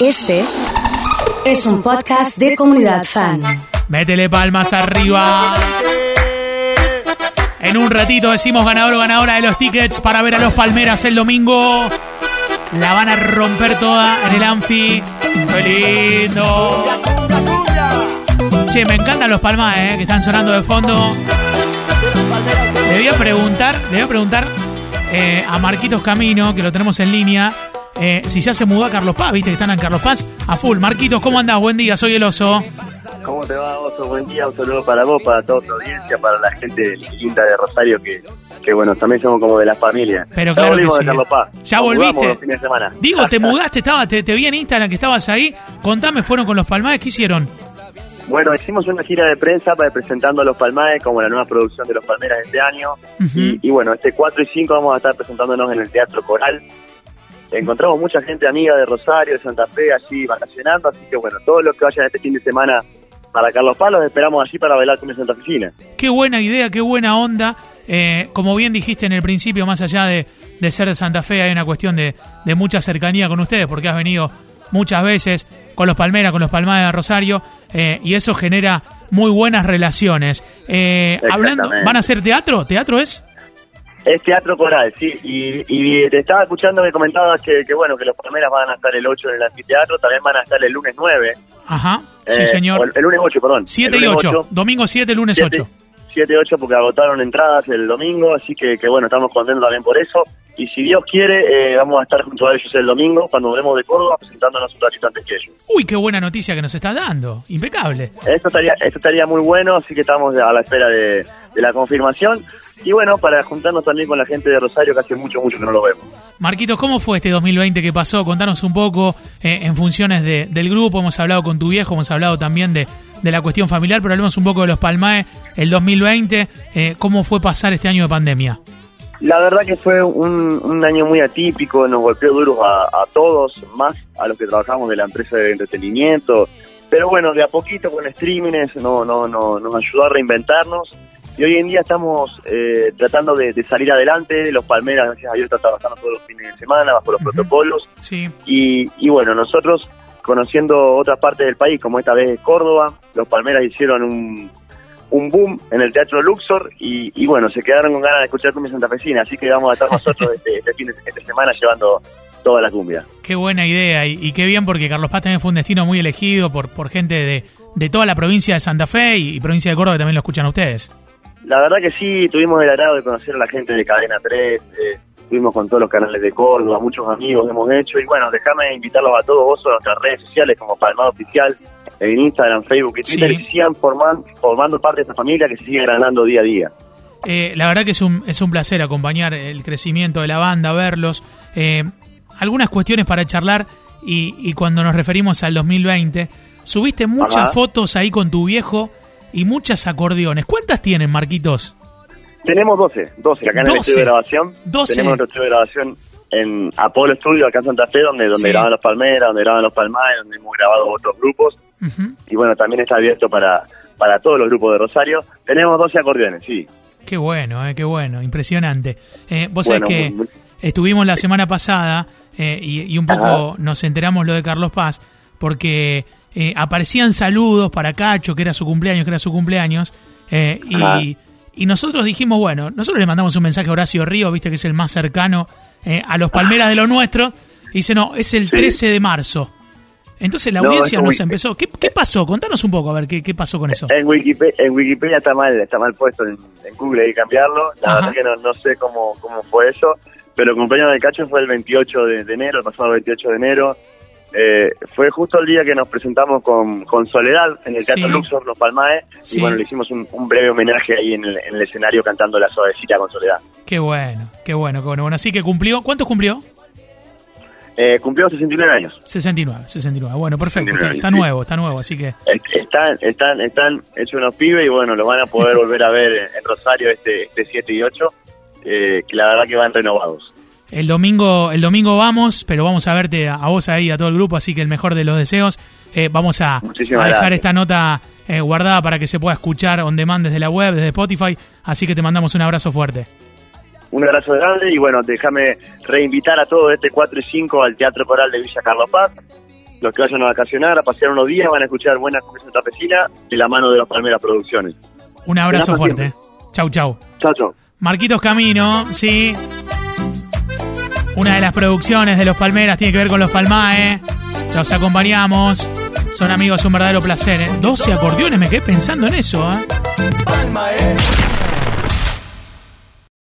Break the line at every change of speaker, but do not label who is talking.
Este es un podcast de comunidad fan.
Métele palmas arriba. En un ratito decimos ganador o ganadora de los tickets para ver a los Palmeras el domingo. La van a romper toda en el Anfi. ¡Qué lindo! Che, me encantan los Palmas, eh, que están sonando de fondo. Le voy a preguntar, le voy a preguntar eh, a Marquitos Camino, que lo tenemos en línea, eh, si ya se mudó a Carlos Paz, viste que están en Carlos Paz a full. Marquitos, ¿cómo andás? Buen día, soy el oso.
¿Cómo te va, Oso? Buen día, un saludo para vos, para toda tu audiencia, para la gente linda de Rosario, que, que bueno, también somos como de la familia.
Pero claro que sí.
de Carlos Paz.
Ya
Nos
volviste.
los fines de semana.
Digo, te mudaste, estaba, te, te vi en Instagram que estabas ahí. Contame, ¿fueron con los Palmares? ¿Qué hicieron?
Bueno, hicimos una gira de prensa para presentando a los Palmares como la nueva producción de los Palmeras de este año. Y, y bueno, este 4 y 5 vamos a estar presentándonos en el Teatro Coral. Encontramos mucha gente amiga de Rosario, de Santa Fe, allí vacacionando, así que bueno, todos los que vayan este fin de semana para Carlos Paz los esperamos allí para bailar con Santa Fecina.
Qué buena idea, qué buena onda. Eh, como bien dijiste en el principio, más allá de, de ser de Santa Fe, hay una cuestión de, de mucha cercanía con ustedes, porque has venido muchas veces con los Palmeras, con los Palmares de Rosario, eh, y eso genera muy buenas relaciones. Eh, hablando. ¿Van a hacer teatro? ¿Teatro es?
Es teatro coral, sí. Y, y te estaba escuchando, me comentabas que, que, bueno, que los Palmeras van a estar el 8 en el anfiteatro, también van a estar el lunes 9.
Ajá, sí
Eh,
señor.
El, lunes 8, perdón.
7
El
y
lunes
8. Domingo 7, lunes
7,
8.
7 y 8 porque agotaron entradas el domingo, así que, que bueno, estamos contentos también por eso. Y si Dios quiere, eh, vamos a estar junto a ellos el domingo, cuando volvemos de Córdoba, presentándonos un ratito antes que ellos.
Uy, qué buena noticia que nos estás dando. Impecable.
Esto estaría, esto estaría muy bueno, así que estamos a la espera de, de la confirmación. Y bueno, para juntarnos también con la gente de Rosario, que hace mucho, mucho que no lo vemos.
Marquitos, ¿cómo fue este 2020 que pasó? Contanos un poco eh, en funciones de- del grupo. Hemos hablado con tu viejo, hemos hablado también de, de la cuestión familiar, pero hablemos un poco de los Palmae, el 2020. eh, ¿Cómo fue pasar este año de pandemia?
La verdad que fue un, un año muy atípico, nos golpeó duros a, a todos, más a los que trabajamos de la empresa de entretenimiento. Pero bueno, de a poquito con streamings no, no, no, nos ayudó a reinventarnos. Y hoy en día estamos eh, tratando de, de salir adelante. Los Palmeras, gracias a Dios, están trabajando todos los fines de semana bajo los
Ujú.
protocolos.
Sí,
Y, y bueno, nosotros conociendo otras partes del país, como esta vez Córdoba, los Palmeras hicieron un, un boom en el Teatro Luxor y, y bueno, se quedaron con ganas de escuchar cumbia santafesina, así que vamos a estar nosotros este, este fin de esta semana llevando toda la cumbia.
qué buena idea y, y qué bien porque Carlos Paz también fue un destino muy elegido por, por gente de, de toda la provincia de Santa Fe y, y provincia de Córdoba que también lo escuchan ustedes.
La verdad que sí, tuvimos el agrado de conocer a la gente de Cadena 3, eh, estuvimos con todos los canales de Córdoba, muchos amigos hemos hecho y bueno, déjame invitarlos a todos vos a nuestras redes sociales como Palmado Oficial, en Instagram, Facebook y Twitter,
Sí.
y sigan forman- formando parte de esta familia que se sigue agrandando día a día.
Eh, la verdad que es un, es un placer acompañar el crecimiento de la banda, verlos. Eh, algunas cuestiones para charlar y, y cuando nos referimos al 2020, subiste muchas
Ajá.
fotos ahí con tu viejo y muchas acordeones. ¿Cuántas tienen, Marquitos?
Tenemos 12, 12 acá en
12.
el estudio de grabación.
12.
Tenemos nuestro estudio de grabación en Apolo Studio, acá en Santa Fe, donde, donde
Sí.
graban los Palmeras, donde graban los Palmares, donde hemos grabado otros grupos. Y bueno, también está abierto para, para todos los grupos de Rosario. Tenemos 12 acordeones, sí.
Qué bueno, eh, qué bueno, impresionante. Eh, vos
Bueno,
sabés que
muy- muy-
estuvimos la semana pasada eh, y, y un poco
Ajá.
nos enteramos lo de Carlos Paz porque eh, aparecían saludos para Cacho, que era su cumpleaños, que era su cumpleaños, eh, y, y nosotros dijimos, bueno, nosotros le mandamos un mensaje a Horacio Río, viste que es el más cercano eh, a los Palmeras de lo nuestro, y dice, no, es el
Sí.
13 de marzo. Entonces la
No,
audiencia nos empezó. ¿Qué, ¿Qué pasó? Contanos un poco, a ver, ¿qué, qué pasó con eso?
En Wikipedia, en Wikipedia está mal, está mal puesto en, en Google, hay que cambiarlo. La
Ajá.
verdad que no, no sé cómo, cómo fue eso, pero el cumpleaños de Cacho fue el 28 de, de enero, el pasado 28 de enero. Eh, fue justo el día que nos presentamos con, con Soledad en el Teatro
Sí.
Luxor, Los Palmaes,
Sí.
y bueno, le hicimos un, un breve homenaje ahí en el, en el escenario cantando la suavecita con Soledad.
Qué bueno, qué bueno, qué bueno. Bueno, así que cumplió. ¿Cuántos cumplió?
Eh, cumplió 69 años.
69, 69. Bueno, perfecto. Está,
69,
está
sí.
nuevo, está nuevo, así que
Est- Están, están, están hechos unos pibes y bueno, lo van a poder volver a ver en, en Rosario este, este 7 y 8, eh, que la verdad que van renovados.
El domingo, el domingo vamos, pero vamos a verte a, a vos ahí, a todo el grupo, así que el mejor de los deseos. Eh, vamos a, dejar
gracias.
esta nota eh, guardada para que se pueda escuchar on demand desde la web, desde Spotify, así que te mandamos un abrazo fuerte.
Un abrazo grande y bueno, déjame reinvitar a todos este 4 y 5 al Teatro Coral de Villa Carlos Paz. los que vayan a vacacionar, a pasear unos días, van a escuchar buena conversación tapecina de la mano de los Palmeras Producciones.
Un abrazo fuerte. Chau, chau.
Chao, chao.
Marquitos Camino, sí. Una de las producciones de los Palmeras tiene que ver con los Palmae. Los acompañamos. Son amigos, un verdadero placer. ¿eh? 12 acordeones, me quedé pensando en eso.
¿eh?